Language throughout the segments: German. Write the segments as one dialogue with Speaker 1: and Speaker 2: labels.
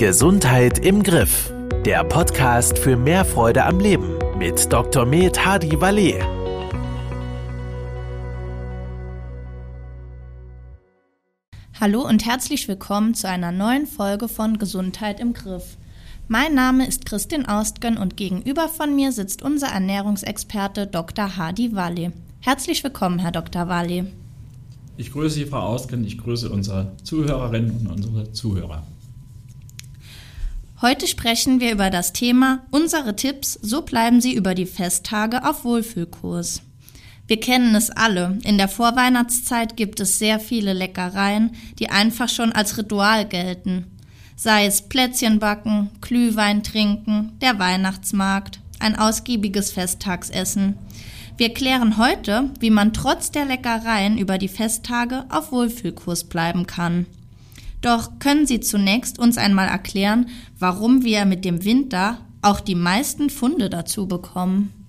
Speaker 1: Gesundheit im Griff. Der Podcast für mehr Freude am Leben mit Dr. Med Hadi Valet.
Speaker 2: Hallo und herzlich willkommen zu einer neuen Folge von Gesundheit im Griff. Mein Name ist Christin Austgen und gegenüber von mir sitzt unser Ernährungsexperte Dr. Hadi Wale. Herzlich willkommen, Herr Dr. Wale.
Speaker 3: Ich grüße Sie, Frau Austgen, ich grüße unsere Zuhörerinnen und unsere Zuhörer.
Speaker 2: Heute sprechen wir über das Thema Unsere Tipps, so bleiben Sie über die Festtage auf Wohlfühlkurs. Wir kennen es alle. In der Vorweihnachtszeit gibt es sehr viele Leckereien, die einfach schon als Ritual gelten. Sei es Plätzchen backen, Glühwein trinken, der Weihnachtsmarkt, ein ausgiebiges Festtagsessen. Wir klären heute, wie man trotz der Leckereien über die Festtage auf Wohlfühlkurs bleiben kann. Doch können Sie zunächst uns einmal erklären, warum wir mit dem Winter auch die meisten Funde dazu bekommen?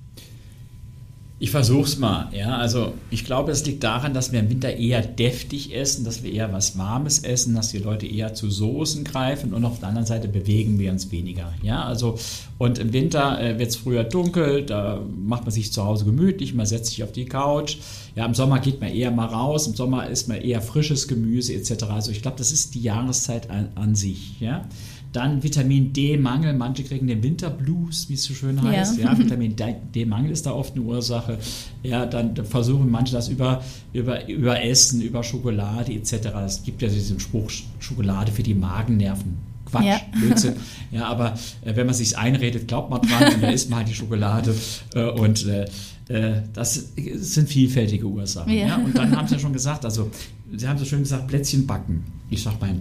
Speaker 3: Ich versuche es mal. Ja, also ich glaube, es liegt daran, dass wir im Winter eher deftig essen, dass wir eher was Warmes essen, dass die Leute eher zu Soßen greifen und auf der anderen Seite bewegen wir uns weniger. Ja, also und im Winter äh, wird es früher dunkel, da macht man sich zu Hause gemütlich, man setzt sich auf die Couch. Ja, im Sommer geht man eher mal raus, im Sommer isst man eher frisches Gemüse etc. Also ich glaube, das ist die Jahreszeit an, an sich. Ja. Dann Vitamin D-Mangel. Manche kriegen den Winterblues, wie es so schön heißt. Ja. ja Vitamin D-Mangel ist da oft eine Ursache. Ja, dann versuchen manche das über, über, über Essen, über Schokolade etc. Es gibt ja diesen Spruch, Schokolade für die Magennerven. Quatsch, ja. Blödsinn. Ja, aber äh, wenn man sich einredet, glaubt man dran und dann isst man halt die Schokolade. Äh, und äh, äh das sind vielfältige Ursachen. Ja. ja. Und dann haben Sie ja schon gesagt, also Sie haben so schön gesagt, Plätzchen backen. Ich sage meinen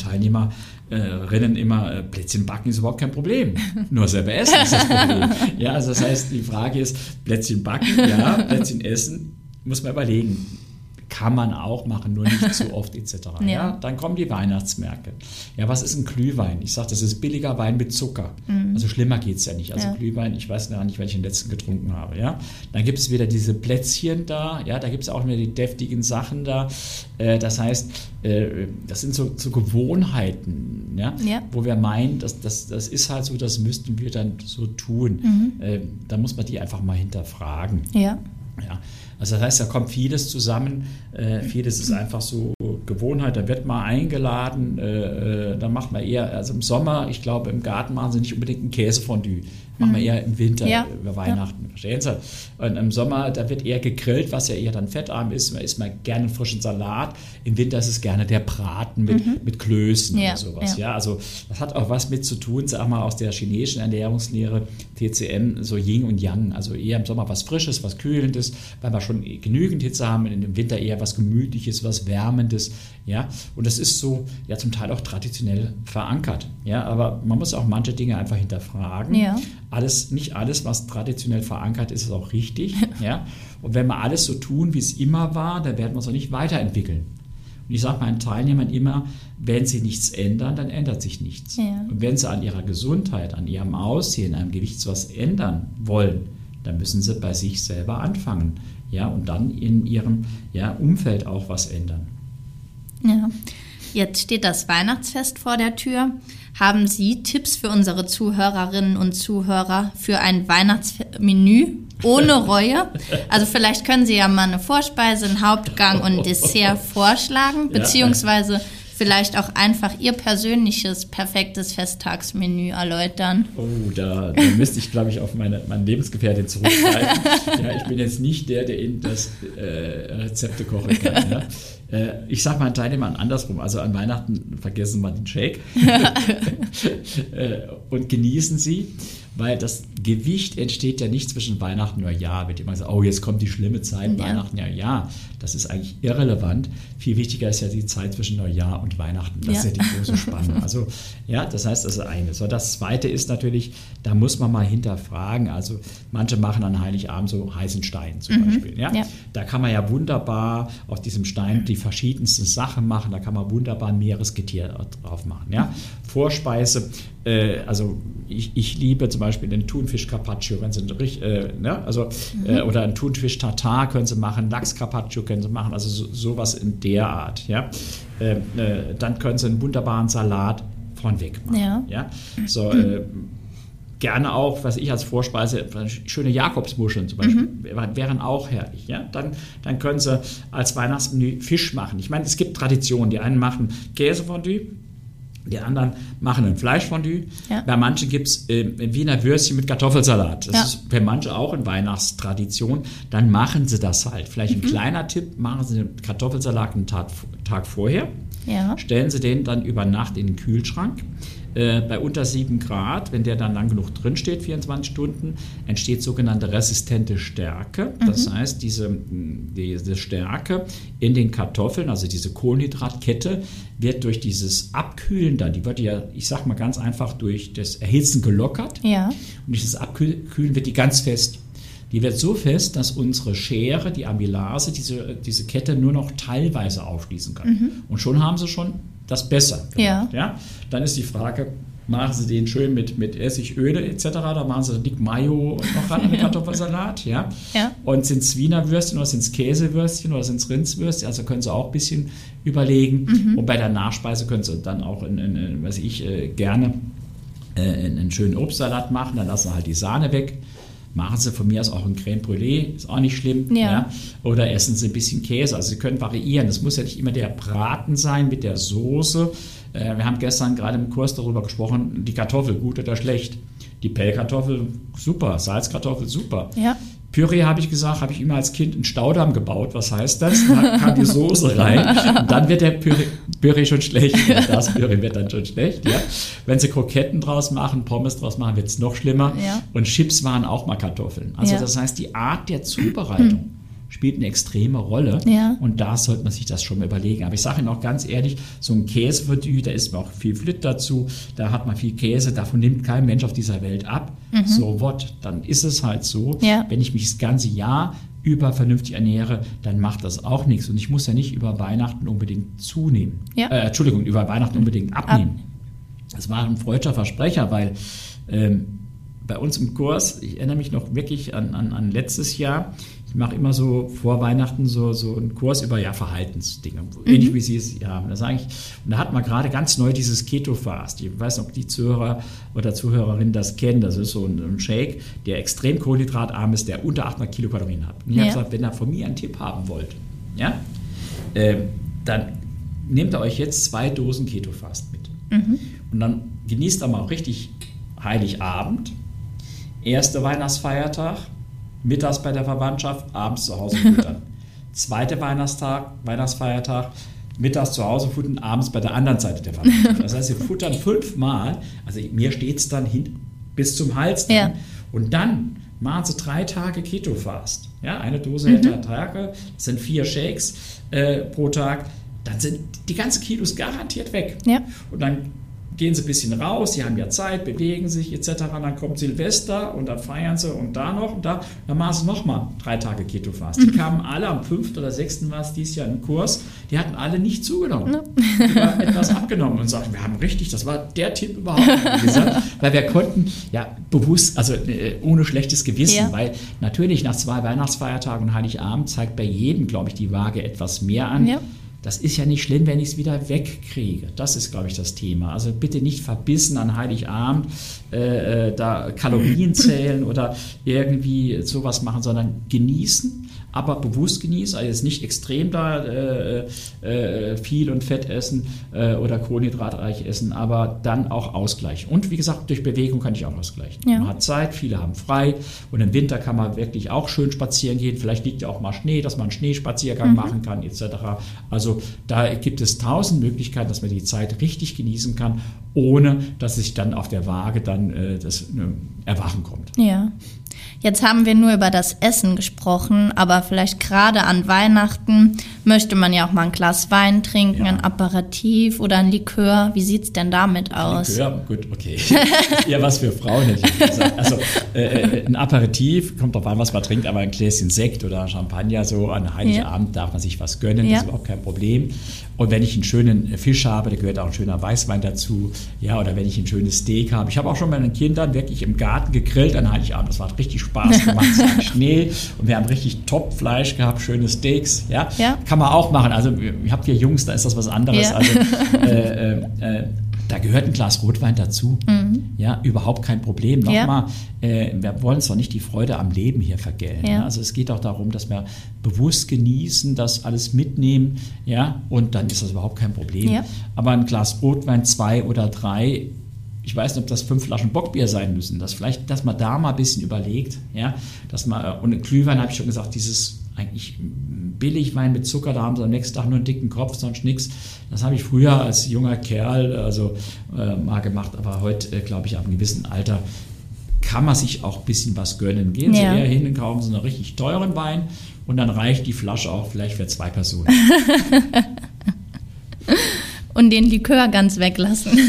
Speaker 3: Teilnehmerinnen immer, äh, Plätzchen backen ist überhaupt kein Problem. Nur selber essen ist das Problem. ja, also das heißt, die Frage ist, Plätzchen backen, ja, Plätzchen essen, muss man überlegen kann man auch machen, nur nicht zu oft etc. Ja. ja. Dann kommen die Weihnachtsmärkte. Ja, was ist ein Glühwein? Ich sage, das ist billiger Wein mit Zucker. Mhm. Also schlimmer geht es ja nicht. Also ja. Glühwein, ich weiß gar nicht, welchen ich den letzten getrunken habe. Ja, Dann gibt es wieder diese Plätzchen da. Ja, da gibt es auch wieder die deftigen Sachen da. Äh, das heißt, äh, das sind so, so Gewohnheiten, ja? ja? wo wir meinen, das, das, das ist halt so, das müssten wir dann so tun. Mhm. Äh, da muss man die einfach mal hinterfragen.
Speaker 2: Ja.
Speaker 3: Ja, also das heißt, da kommt vieles zusammen. Äh, vieles ist einfach so Gewohnheit. Da wird mal eingeladen. Äh, äh, da macht man eher, also im Sommer, ich glaube, im Garten machen sie nicht unbedingt ein Käsefondue machen wir mhm. eher im Winter, ja. über Weihnachten. Ja. Verstehen Sie? Und im Sommer, da wird eher gegrillt, was ja eher dann fettarm ist. Man isst mal gerne einen frischen Salat. Im Winter ist es gerne der Braten mit, mhm. mit Klößen ja. oder sowas. Ja. ja. also das hat auch was mit zu tun, sag mal, aus der chinesischen Ernährungslehre, TCM, so Yin und Yang. Also eher im Sommer was Frisches, was Kühlendes, weil wir schon genügend Hitze haben. Und im Winter eher was Gemütliches, was Wärmendes. Ja, und das ist so, ja, zum Teil auch traditionell verankert. Ja, aber man muss auch manche Dinge einfach hinterfragen. Ja alles, nicht alles, was traditionell verankert ist, ist auch richtig. ja? Und wenn wir alles so tun, wie es immer war, dann werden wir uns auch nicht weiterentwickeln. Und ich sage meinen Teilnehmern immer, wenn sie nichts ändern, dann ändert sich nichts. Ja. Und wenn sie an ihrer Gesundheit, an ihrem Aussehen, an ihrem Gewicht was ändern wollen, dann müssen sie bei sich selber anfangen. Ja, und dann in ihrem ja, Umfeld auch was ändern.
Speaker 2: Ja. Jetzt steht das Weihnachtsfest vor der Tür. Haben Sie Tipps für unsere Zuhörerinnen und Zuhörer für ein Weihnachtsmenü ohne Reue? Also vielleicht können Sie ja mal eine Vorspeise, einen Hauptgang und ein Dessert vorschlagen, beziehungsweise vielleicht auch einfach Ihr persönliches, perfektes Festtagsmenü erläutern.
Speaker 3: Oh, da, da müsste ich, glaube ich, auf meine, meine Lebensgefährtin zurückgreifen. ja, ich bin jetzt nicht der, der Ihnen das äh, Rezepte kochen kann. Ja. Äh, ich sage meinen Teilnehmern andersrum. Also an Weihnachten vergessen wir den Shake äh, und genießen sie weil das Gewicht entsteht ja nicht zwischen Weihnachten und Neujahr. Wird immer gesagt, oh, jetzt kommt die schlimme Zeit, ja. Weihnachten, ja, ja. Das ist eigentlich irrelevant. Viel wichtiger ist ja die Zeit zwischen Neujahr und Weihnachten. Das ja. ist ja die große Spannung. Also, ja, das heißt, das ist eine. So, das zweite ist natürlich, da muss man mal hinterfragen. Also, manche machen an Heiligabend so heißen Stein zum mhm. Beispiel. Ja? ja? Da kann man ja wunderbar auf diesem Stein die verschiedensten Sachen machen. Da kann man wunderbar Meeresgetier drauf machen. Ja? Vorspeise, äh, also ich, ich liebe zum Beispiel den Thunfisch Carpaccio, wenn Sie äh, ne? also mhm. äh, oder ein Thunfisch Tartar können Sie machen, Lachs Carpaccio können Sie machen, also so, sowas in der Art, ja. Äh, äh, dann können Sie einen wunderbaren Salat vornweg machen.
Speaker 2: Ja.
Speaker 3: ja? So, äh, gerne auch, was ich als Vorspeise, schöne Jakobsmuscheln zum Beispiel, mhm. wären auch herrlich. Ja? Dann, dann können Sie als Weihnachtsmenü Fisch machen. Ich meine, es gibt Traditionen. Die einen machen Käsefondue, die anderen machen ein Fleischfondue. Ja. Bei manchen gibt es äh, Wiener Würstchen mit Kartoffelsalat. Das ja. ist für manche auch eine Weihnachtstradition. Dann machen sie das halt. Vielleicht ein mhm. kleiner Tipp, machen Sie den Kartoffelsalat einen Tag, Tag vorher. Ja. Stellen Sie den dann über Nacht in den Kühlschrank. Äh, bei unter 7 Grad, wenn der dann lang genug drin steht, 24 Stunden, entsteht sogenannte resistente Stärke. Das mhm. heißt, diese, diese Stärke in den Kartoffeln, also diese Kohlenhydratkette, wird durch dieses Abkühlen dann, die wird ja, ich sag mal ganz einfach, durch das Erhitzen gelockert. Ja. Und dieses Abkühlen wird die ganz fest. Die wird so fest, dass unsere Schere, die Amylase, diese, diese Kette nur noch teilweise aufschließen kann. Mhm. Und schon haben sie schon das besser gemacht. Ja. ja. Dann ist die Frage, machen Sie den schön mit, mit Essig, Öle etc. Da machen Sie dick Mayo und noch ran an den Kartoffelsalat. Ja? ja. Und sind es Wiener Würstchen oder sind es Käsewürstchen oder sind es Rindswürstchen? Also können Sie auch ein bisschen überlegen. Mhm. Und bei der Nachspeise können Sie dann auch, in, in, in was ich äh, gerne, äh, einen schönen Obstsalat machen. Dann lassen Sie halt die Sahne weg Machen Sie von mir aus auch ein Crème Brûlée, ist auch nicht schlimm. Ja. ja. Oder essen Sie ein bisschen Käse. Also Sie können variieren. Es muss ja nicht immer der Braten sein mit der Soße. Äh, wir haben gestern gerade im Kurs darüber gesprochen, die Kartoffel, gut oder schlecht. Die Pellkartoffel, super. Salzkartoffel, super. Ja. Püree habe ich gesagt, habe ich immer als Kind einen Staudamm gebaut. Was heißt das? Dann kam die Soße rein und dann wird der Püree, Püree schon schlecht. Das Püree wird dann schon schlecht. Ja. Wenn sie Kroketten draus machen, Pommes draus machen, wird es noch schlimmer. Ja. Und Chips waren auch mal Kartoffeln. Also ja. das heißt, die Art der Zubereitung spielt eine extreme Rolle. Ja. Und da sollte man sich das schon mal überlegen. Aber ich sage Ihnen auch ganz ehrlich, so ein Käsefondue, da ist auch viel Flit dazu, da hat man viel Käse, davon nimmt kein Mensch auf dieser Welt ab. Mhm. So what, dann ist es halt so. Ja. Wenn ich mich das ganze Jahr über vernünftig ernähre, dann macht das auch nichts. Und ich muss ja nicht über Weihnachten unbedingt zunehmen. Ja. Äh, Entschuldigung, über Weihnachten unbedingt abnehmen. Ab. Das war ein freudscher Versprecher, weil ähm, bei uns im Kurs, ich erinnere mich noch wirklich an, an, an letztes Jahr, ich mache immer so vor Weihnachten so, so einen Kurs über ja, Verhaltensdinge, mhm. ähnlich wie Sie es haben. Da sage ich, und da hat man gerade ganz neu dieses Keto-Fast. Ich weiß nicht, ob die Zuhörer oder Zuhörerinnen das kennen. Das ist so ein, ein Shake, der extrem kohlenhydratarm ist, der unter 800 Kilokalorien hat. Und ich ja. habe gesagt, wenn ihr von mir einen Tipp haben wollt, ja, äh, dann nehmt ihr euch jetzt zwei Dosen Keto-Fast mit. Mhm. Und dann genießt ihr mal richtig Heiligabend, erster Weihnachtsfeiertag, mittags bei der Verwandtschaft, abends zu Hause futtern. Zweiter Weihnachtstag, Weihnachtsfeiertag, mittags zu Hause futtern, abends bei der anderen Seite der Verwandtschaft. Das heißt, sie futtern fünfmal, also mir steht es dann hin, bis zum Hals dann. Ja. Und dann machen sie drei Tage Keto-Fast. Ja, eine Dose mhm. drei Tage, das sind vier Shakes äh, pro Tag. Dann sind die ganzen Kilos garantiert weg. Ja. Und dann gehen sie ein bisschen raus, sie haben ja Zeit, bewegen sich etc. Dann kommt Silvester und dann feiern sie und da noch und da. Dann machen sie nochmal drei Tage Keto-Fast. Die mhm. kamen alle am 5. oder 6. war es dieses Jahr im Kurs, die hatten alle nicht zugenommen. No. Die haben etwas abgenommen und sagten, wir haben richtig, das war der Tipp überhaupt, gesagt, weil wir konnten ja bewusst, also äh, ohne schlechtes Gewissen, ja. weil natürlich nach zwei Weihnachtsfeiertagen und Heiligabend zeigt bei jedem, glaube ich, die Waage etwas mehr an. Ja das ist ja nicht schlimm, wenn ich es wieder wegkriege. Das ist, glaube ich, das Thema. Also bitte nicht verbissen an Heiligabend äh, äh da Kalorien zählen oder irgendwie sowas machen, sondern genießen aber bewusst genieße, also jetzt nicht extrem da äh, äh, viel und Fett essen äh, oder kohlenhydratreich essen, aber dann auch ausgleichen. Und wie gesagt, durch Bewegung kann ich auch ausgleichen. Ja. Man hat Zeit, viele haben frei und im Winter kann man wirklich auch schön spazieren gehen. Vielleicht liegt ja auch mal Schnee, dass man einen Schneespaziergang mhm. machen kann etc. Also da gibt es tausend Möglichkeiten, dass man die Zeit richtig genießen kann, ohne dass sich dann auf der Waage dann äh, das ne, Erwachen kommt.
Speaker 2: Ja. Jetzt haben wir nur über das Essen gesprochen, aber vielleicht gerade an Weihnachten möchte man ja auch mal ein Glas Wein trinken, ja. ein Aperitif oder ein Likör. Wie sieht es denn damit aus?
Speaker 3: Likör, gut, okay. ja, was für Frauen hätte ich gesagt. Also äh, äh, ein Aperitif, kommt drauf an, was man trinkt, aber ein Gläschen Sekt oder Champagner, so an Heiligabend ja. darf man sich was gönnen, ja. das ist überhaupt kein Problem. Und wenn ich einen schönen Fisch habe, da gehört auch ein schöner Weißwein dazu, ja, oder wenn ich ein schönes Steak habe. Ich habe auch schon meinen Kindern wirklich im Garten gegrillt an Heiligabend. Das war richtig Spaß gemacht. Es Schnee und wir haben richtig Top-Fleisch gehabt, schöne Steaks. Ja? ja? kann man auch machen. Also ich habe vier Jungs, da ist das was anderes. Ja. Also, äh, äh, äh da gehört ein Glas Rotwein dazu. Mhm. Ja, überhaupt kein Problem. Nochmal, ja. äh, wir wollen zwar nicht die Freude am Leben hier vergällen. Ja. Also es geht auch darum, dass wir bewusst genießen, das alles mitnehmen, ja, und dann ist das überhaupt kein Problem. Ja. Aber ein Glas Rotwein, zwei oder drei, ich weiß nicht, ob das fünf Flaschen Bockbier sein müssen. Dass vielleicht, dass man da mal ein bisschen überlegt, ja, dass man, und Glühwein habe ich schon gesagt, dieses eigentlich Billigwein mit Zucker, da haben sie am nächsten Tag nur einen dicken Kopf, sonst nichts. Das habe ich früher als junger Kerl also äh, mal gemacht, aber heute, äh, glaube ich, ab einem gewissen Alter kann man sich auch ein bisschen was gönnen. Gehen Sie eher hin und kaufen Sie einen richtig teuren Wein und dann reicht die Flasche auch vielleicht für zwei Personen.
Speaker 2: und den Likör ganz weglassen.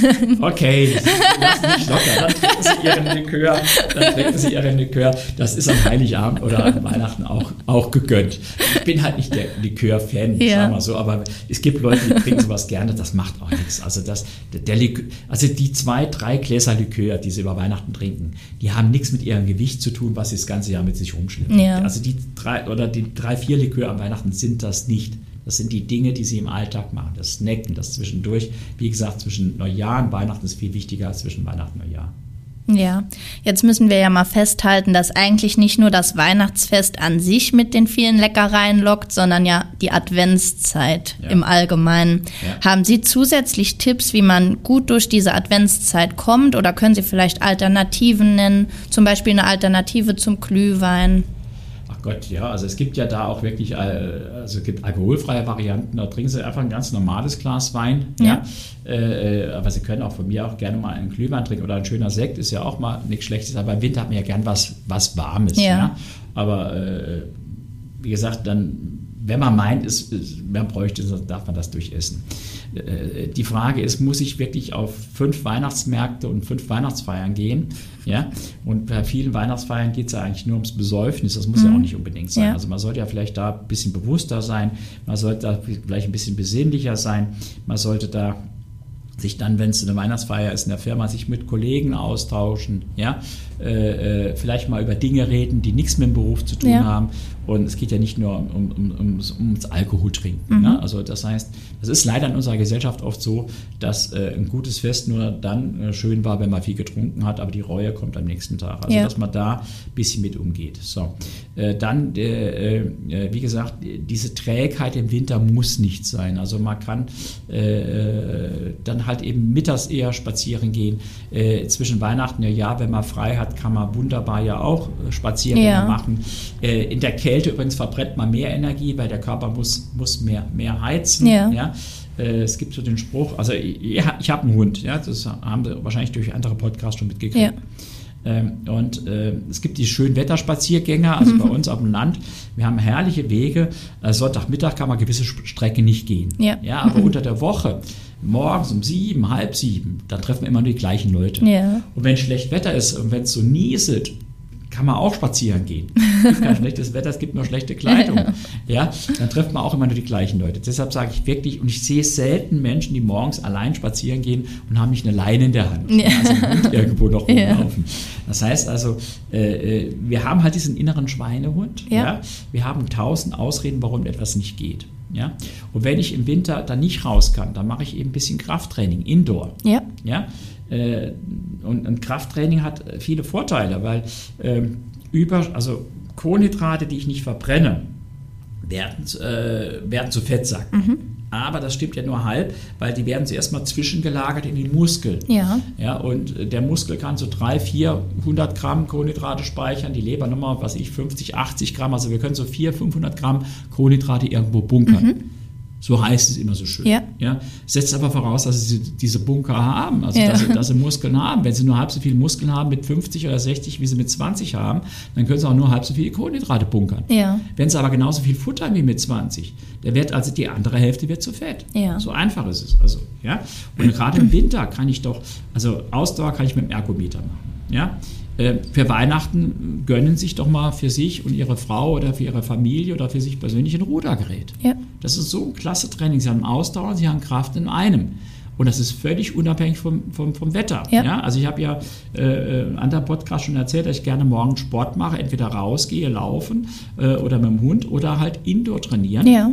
Speaker 3: Okay, lassen nicht locker. Dann trinken Sie Ihren Likör, dann trinken Sie Ihren Likör. Das ist am Heiligabend oder an Weihnachten auch, auch gegönnt. Ich bin halt nicht der Likör-Fan, ja. sagen wir so, aber es gibt Leute, die trinken sowas gerne, das macht auch nichts. Also, das, der Likör, also die zwei, drei Gläser Likör, die Sie über Weihnachten trinken, die haben nichts mit Ihrem Gewicht zu tun, was Sie das ganze Jahr mit sich rumschleppen. Ja. Also die drei oder die drei, vier Likör am Weihnachten sind das nicht. Das sind die Dinge, die sie im Alltag machen. Das Snacken, das zwischendurch. Wie gesagt, zwischen Neujahr und Weihnachten ist viel wichtiger als zwischen Weihnachten und Neujahr.
Speaker 2: Ja, jetzt müssen wir ja mal festhalten, dass eigentlich nicht nur das Weihnachtsfest an sich mit den vielen Leckereien lockt, sondern ja die Adventszeit ja. im Allgemeinen. Ja. Haben Sie zusätzlich Tipps, wie man gut durch diese Adventszeit kommt oder können Sie vielleicht Alternativen nennen, zum Beispiel eine Alternative zum Glühwein?
Speaker 3: Gott, ja, also es gibt ja da auch wirklich, äh, also es gibt alkoholfreie Varianten, da trinken Sie einfach ein ganz normales Glas Wein, ja. ja. Äh, aber Sie können auch von mir auch gerne mal einen Glühwein trinken oder ein schöner Sekt ist ja auch mal nichts Schlechtes, aber im Winter hat man ja gern was, was Warmes, ja. ja? Aber äh, wie gesagt, dann wenn man meint, es, man bräuchte, darf man das durchessen. Äh, die Frage ist, muss ich wirklich auf fünf Weihnachtsmärkte und fünf Weihnachtsfeiern gehen? Ja? Und bei vielen Weihnachtsfeiern geht es ja eigentlich nur ums Besäufnis. Das muss mhm. ja auch nicht unbedingt sein. Ja. Also man sollte ja vielleicht da ein bisschen bewusster sein. Man sollte da vielleicht ein bisschen besinnlicher sein. Man sollte da sich dann, wenn es eine Weihnachtsfeier ist in der Firma, sich mit Kollegen austauschen, ja, äh, äh, vielleicht mal über Dinge reden, die nichts mit dem Beruf zu tun ja. haben. Und es geht ja nicht nur um, um, um, ums Alkoholtrinken. Mhm. Ne? Also das heißt, es ist leider in unserer Gesellschaft oft so, dass äh, ein gutes Fest nur dann äh, schön war, wenn man viel getrunken hat, aber die Reue kommt am nächsten Tag. Also ja. dass man da ein bisschen mit umgeht. So, äh, dann, äh, wie gesagt, diese Trägheit im Winter muss nicht sein. Also man kann dann halt eben mittags eher spazieren gehen. zwischen Weihnachten und Jahr, wenn man frei hat, kann man wunderbar ja auch Spaziergänge ja. machen. in der Kälte übrigens verbrennt man mehr Energie, weil der Körper muss, muss mehr, mehr heizen. Ja. ja. Äh, es gibt so den Spruch, also ich, ich habe einen Hund, ja, das haben Sie wahrscheinlich durch andere Podcasts schon mitgekriegt. Ja. Ähm, und äh, es gibt die schönen Wetterspaziergänge, also mhm. bei uns auf dem Land. Wir haben herrliche Wege. Äh, Sonntagmittag kann man gewisse Strecken nicht gehen. Ja. ja aber mhm. unter der Woche, morgens um sieben, halb sieben, da treffen wir immer nur die gleichen Leute. Ja. Und wenn schlecht Wetter ist und wenn es so nieselt, kann man auch spazieren gehen. Es gibt kein schlechtes Wetter, es gibt nur schlechte Kleidung. Ja, dann trifft man auch immer nur die gleichen Leute. Deshalb sage ich wirklich, und ich sehe selten Menschen, die morgens allein spazieren gehen und haben nicht eine Leine in der Hand. Ja. Also irgendwo noch rumlaufen. Ja. Das heißt also, äh, äh, wir haben halt diesen inneren Schweinehund. Ja. ja. Wir haben tausend Ausreden, warum etwas nicht geht. Ja? Und wenn ich im Winter dann nicht raus kann, dann mache ich eben ein bisschen Krafttraining, Indoor. Ja. Ja? Äh, und, und, Krafttraining hat viele Vorteile, weil ähm, über, also Kohlenhydrate, die ich nicht verbrenne, werden, äh, werden zu Fettsacken. Mhm. Aber das stimmt ja nur halb, weil die werden zuerst mal zwischengelagert in den Muskel. Ja. ja. Und der Muskel kann so 300, 400 Gramm Kohlenhydrate speichern, die Leber nochmal, was ich, 50, 80 Gramm. Also wir können so 400, 500 Gramm Kohlenhydrate irgendwo bunkern. Mhm. So heißt es immer so schön. Ja. Ja, setzt aber voraus, dass sie diese Bunker haben, also ja. dass, sie, dass, sie, Muskeln haben. Wenn sie nur halb so viele Muskeln haben mit 50 oder 60, wie sie mit 20 haben, dann können sie auch nur halb so viele Kohlenhydrate bunkern. Ja. Wenn sie aber genauso viel futtern wie mit 20, der wird also die andere Hälfte wird zu fett. Ja. So einfach ist es. Also, ja? Und gerade im Winter kann ich doch, also Ausdauer kann ich mit dem Ergometer machen. Ja? Äh, für Weihnachten gönnen sich doch mal für sich und ihre Frau oder für ihre Familie oder für sich persönlich ein Rudergerät. Ja. Das ist so ein klasse Training. Sie haben Ausdauer, sie haben Kraft in einem. Und das ist völlig unabhängig vom, vom, vom Wetter. Ja. ja. Also ich habe ja äh, in anderen Podcast schon erzählt, dass ich gerne morgen Sport mache, entweder rausgehe, laufen äh, oder mit dem Hund oder halt Indoor trainieren. Ja.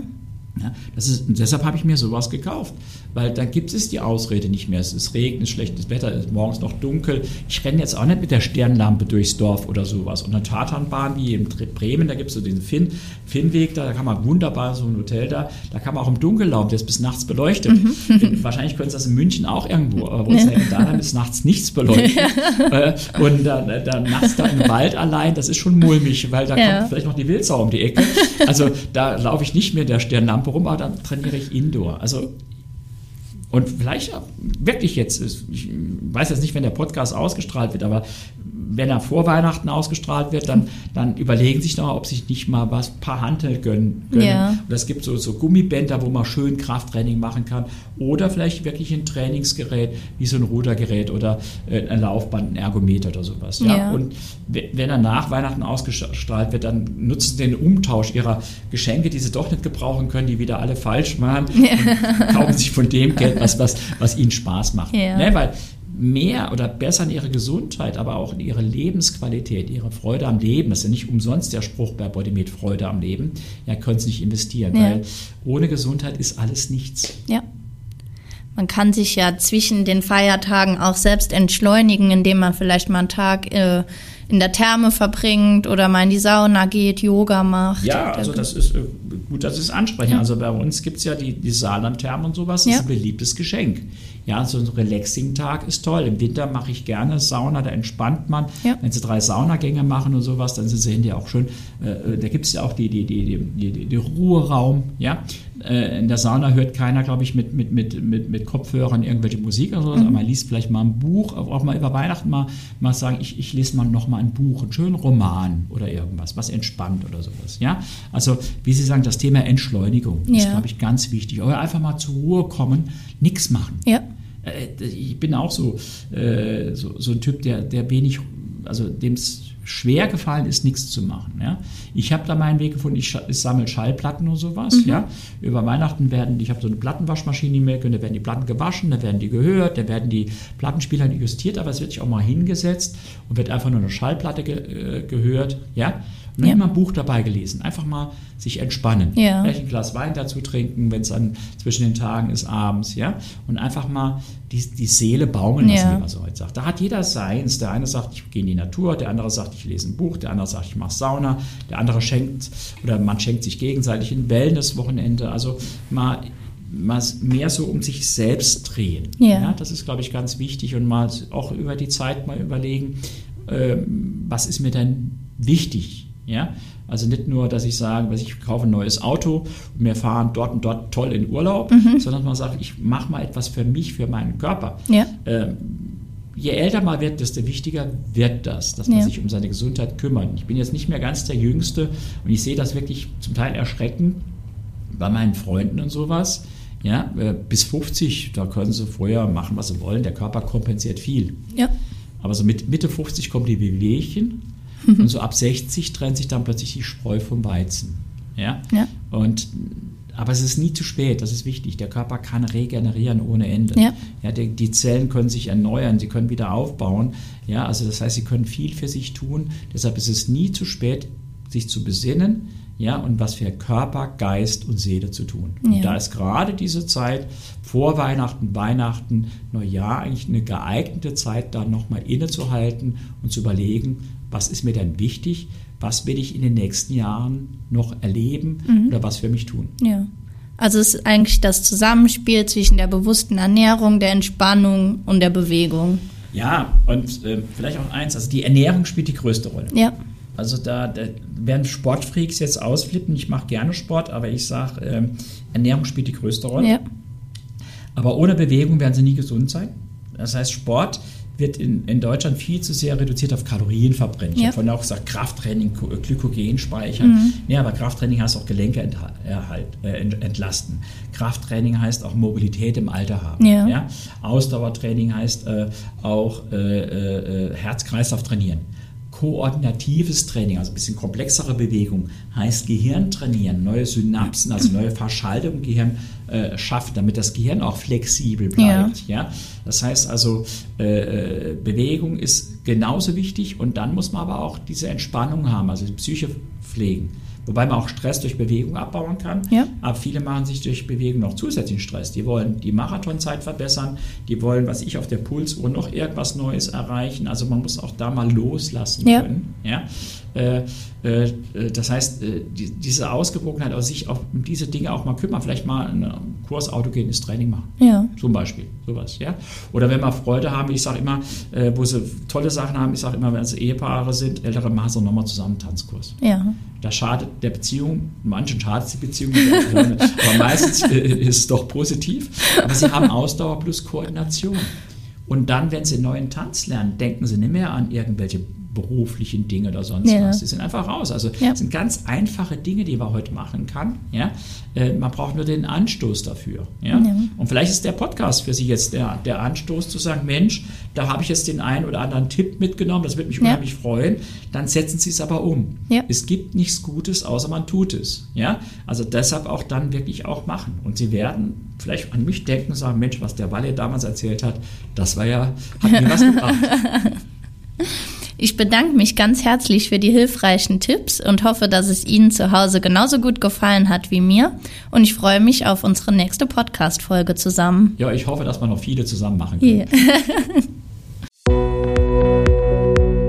Speaker 3: Ja, ist, deshalb habe ich mir sowas gekauft, weil dann gibt es die Ausrede nicht mehr. Es ist Regen, es ist schlechtes Wetter, es ist morgens noch dunkel. Ich renne jetzt auch nicht mit der Sternlampe durchs Dorf oder sowas. Und eine Tatanbahn wie in Bremen, da gibt es so diesen Finn, Finnweg, da, da kann man wunderbar so ein Hotel da, da kann man auch im Dunkeln laufen, der ist bis nachts beleuchtet. Mhm. Wahrscheinlich können Sie das in München auch irgendwo, aber wo ja. da ist nachts nichts beleuchtet. Ja. Äh, und dann, dann nachts da im Wald allein, das ist schon mulmig, weil da ja. kommt vielleicht noch die Wildsau um die Ecke. Also da laufe ich nicht mehr der Sternlampe rum, aber dann trainiere ich Indoor. Also und vielleicht wirklich jetzt, ich weiß jetzt nicht, wenn der Podcast ausgestrahlt wird, aber wenn er vor Weihnachten ausgestrahlt wird, dann, dann überlegen sich noch, ob sich nicht mal was paar Handel gönnen. gönnen. Ja. Und es gibt so, so Gummibänder, wo man schön Krafttraining machen kann. Oder vielleicht wirklich ein Trainingsgerät, wie so ein Rudergerät oder äh, ein Laufband, ein Ergometer oder sowas. Ja? ja. Und wenn er nach Weihnachten ausgestrahlt wird, dann nutzen sie den Umtausch ihrer Geschenke, die sie doch nicht gebrauchen können, die wieder alle falsch machen, ja. und kaufen sich von dem Geld was, was, was ihnen Spaß macht. Ne? Weil mehr oder besser in ihre Gesundheit, aber auch in ihre Lebensqualität, ihre Freude am Leben, das ist ja nicht umsonst der Spruch bei Bodymed Freude am Leben, ja, können sie nicht investieren, ja. weil ohne Gesundheit ist alles nichts.
Speaker 2: Ja. Man kann sich ja zwischen den Feiertagen auch selbst entschleunigen, indem man vielleicht mal einen Tag äh, in der Therme verbringt oder mal in die Sauna geht, Yoga macht.
Speaker 3: Ja, also das ist äh, gut, das ist ansprechen. Ja. Also bei uns gibt es ja die, die Saarland-Therme und sowas, das ja. ist ein beliebtes Geschenk. Ja, so ein Relaxing-Tag ist toll. Im Winter mache ich gerne Sauna, da entspannt man. Ja. Wenn Sie drei Saunagänge machen und sowas, dann sind Sie hinterher auch schön. Äh, da gibt es ja auch die, die, die, die, die, Ruheraum, ja. Äh, in der Sauna hört keiner, glaube ich, mit, mit, mit, mit, mit Kopfhörern irgendwelche Musik oder sowas, mhm. aber man liest vielleicht mal ein Buch, auch mal über Weihnachten mal, mal sagen, ich, ich lese mal noch mal ein Buch, einen schönen Roman oder irgendwas, was entspannt oder sowas. Ja? Also, wie Sie sagen, das Thema Entschleunigung ja. ist, glaube ich, ganz wichtig. Oder einfach mal zur Ruhe kommen, nichts machen. Ja. Äh, ich bin auch so, äh, so, so, ein Typ, der, der wenig, also dem es schwer gefallen ist, nichts zu machen. Ja? Ich habe da meinen Weg gefunden, ich, ich sammle Schallplatten und sowas. Mhm. Ja? Über Weihnachten werden, ich habe so eine Plattenwaschmaschine im Mac und da werden die Platten gewaschen, da werden die gehört, da werden die Plattenspieler justiert, aber es wird sich auch mal hingesetzt und wird einfach nur eine Schallplatte ge, äh, gehört. Ja? Dann ja. mal ein Buch dabei gelesen. Einfach mal sich entspannen. Ja. Vielleicht ein Glas Wein dazu trinken, wenn es dann zwischen den Tagen ist, abends, ja. Und einfach mal die, die Seele baumeln lassen, ja. wie man so heute sagt. Da hat jeder seins. Der eine sagt, ich gehe in die Natur, der andere sagt, ich lese ein Buch, der andere sagt, ich mache Sauna, der andere schenkt oder man schenkt sich gegenseitig ein Wellness-Wochenende. Also mal mal mehr so um sich selbst drehen. Ja. ja das ist, glaube ich, ganz wichtig und mal auch über die Zeit mal überlegen, äh, was ist mir denn wichtig? Ja? Also nicht nur, dass ich sage, ich kaufe ein neues Auto und wir fahren dort und dort toll in Urlaub, mhm. sondern man sagt, ich mache mal etwas für mich, für meinen Körper. Ja. Ähm, je älter man wird, desto wichtiger wird das, dass man ja. sich um seine Gesundheit kümmert. Ich bin jetzt nicht mehr ganz der Jüngste und ich sehe das wirklich zum Teil erschreckend bei meinen Freunden und sowas. Ja, äh, bis 50, da können sie vorher machen, was sie wollen. Der Körper kompensiert viel. Ja. Aber so mit Mitte 50 kommen die Wehwehchen und so ab 60 trennt sich dann plötzlich die Spreu vom Weizen. Ja? ja. Und aber es ist nie zu spät, das ist wichtig. Der Körper kann regenerieren ohne Ende. Ja. Ja, die, die, Zellen können sich erneuern, sie können wieder aufbauen. Ja, also das heißt, sie können viel für sich tun. Deshalb ist es nie zu spät, sich zu besinnen, ja, und was für Körper, Geist und Seele zu tun. Ja. Und da ist gerade diese Zeit vor Weihnachten, Weihnachten, Neujahr eigentlich eine geeignete Zeit, da nochmal innezuhalten und zu überlegen, was ist mir denn wichtig, was will ich in den nächsten Jahren noch erleben mhm. oder was für mich tun.
Speaker 2: Ja. Also es ist eigentlich das Zusammenspiel zwischen der bewussten Ernährung, der Entspannung und der Bewegung.
Speaker 3: Ja, und äh, vielleicht auch eins, also die Ernährung spielt die größte Rolle. Ja. Also da, da werden Sportfreaks jetzt ausflippen. Ich mache gerne Sport, aber ich sage, äh, Ernährung spielt die größte Rolle. Ja. Aber ohne Bewegung werden sie nie gesund sein. Das heißt, Sport wird in, in Deutschland viel zu sehr reduziert auf Kalorienverbrennung. Ja. Ich habe vorhin auch gesagt, Krafttraining, Glykogen speichern. Mhm. Ja, aber Krafttraining heißt auch Gelenke enthalt, äh, entlasten. Krafttraining heißt auch Mobilität im Alter haben. Ja. ja? Ausdauertraining heißt äh, auch äh, äh, Herz-Kreislauf trainieren koordinatives Training, also ein bisschen komplexere Bewegung, heißt Gehirn trainieren, neue Synapsen, also neue Verschaltung im Gehirn äh, schaffen, damit das Gehirn auch flexibel bleibt. Ja. ja? Das heißt also, äh, äh, Bewegung ist genauso wichtig und dann muss man aber auch diese Entspannung haben, also die Psyche pflegen. Wobei man auch Stress durch Bewegung abbauen kann.
Speaker 2: Ja.
Speaker 3: Aber viele machen sich durch Bewegung noch zusätzlichen Stress. Die wollen die Marathonzeit verbessern, die wollen, was ich auf der Pulsuhr noch irgendwas Neues erreichen. Also man muss auch da mal loslassen
Speaker 2: Ja.
Speaker 3: können. Ja? Äh, äh, das heißt, äh, die, diese Ausgewogenheit, aus sich auch um diese Dinge auch mal kümmern, vielleicht mal einen Kurs autogenes Training machen.
Speaker 2: Ja.
Speaker 3: Zum Beispiel, sowas, ja. Oder wenn wir Freude haben, ich sage immer, äh, wo sie tolle Sachen haben, ich sage immer, wenn es Ehepaare sind, ältere machen sie nochmal zusammen einen Tanzkurs.
Speaker 2: Ja.
Speaker 3: Das schadet der Beziehung, manchen schadet es die Beziehung, aber meistens äh, ist es doch positiv. Aber sie haben Ausdauer plus Koordination. Und dann, wenn sie einen neuen Tanz lernen, denken sie nicht mehr an irgendwelche beruflichen Dinge oder sonst
Speaker 2: Ja.
Speaker 3: was. Die sind einfach raus. Also
Speaker 2: Ja.
Speaker 3: das sind ganz einfache Dinge, die man heute machen kann. Ja? Äh, man braucht nur den Anstoß dafür. Ja?
Speaker 2: Ja.
Speaker 3: Und vielleicht ist der Podcast für Sie jetzt der, der Anstoß zu sagen, Mensch, da habe ich jetzt den einen oder anderen Tipp mitgenommen, das würde mich unheimlich freuen. Dann setzen Sie es aber um. Es gibt nichts Gutes, außer man tut es. Ja? Also deshalb auch dann wirklich auch machen. Und Sie werden vielleicht an mich denken und sagen, Mensch, was der Walle damals erzählt hat, das war ja, hat mir was gebracht.
Speaker 2: Ich bedanke mich ganz herzlich für die hilfreichen Tipps und hoffe, dass es Ihnen zu Hause genauso gut gefallen hat wie mir. Und ich freue mich auf unsere nächste Podcast-Folge zusammen.
Speaker 3: Ja, ich hoffe, dass wir noch viele zusammen machen können.
Speaker 2: Yeah.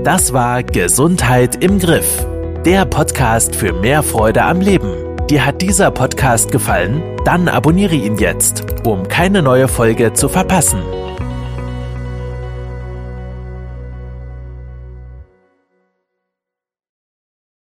Speaker 1: Das war Gesundheit im Griff. Der Podcast für mehr Freude am Leben. Dir hat dieser Podcast gefallen? Dann abonniere ihn jetzt, um keine neue Folge zu verpassen.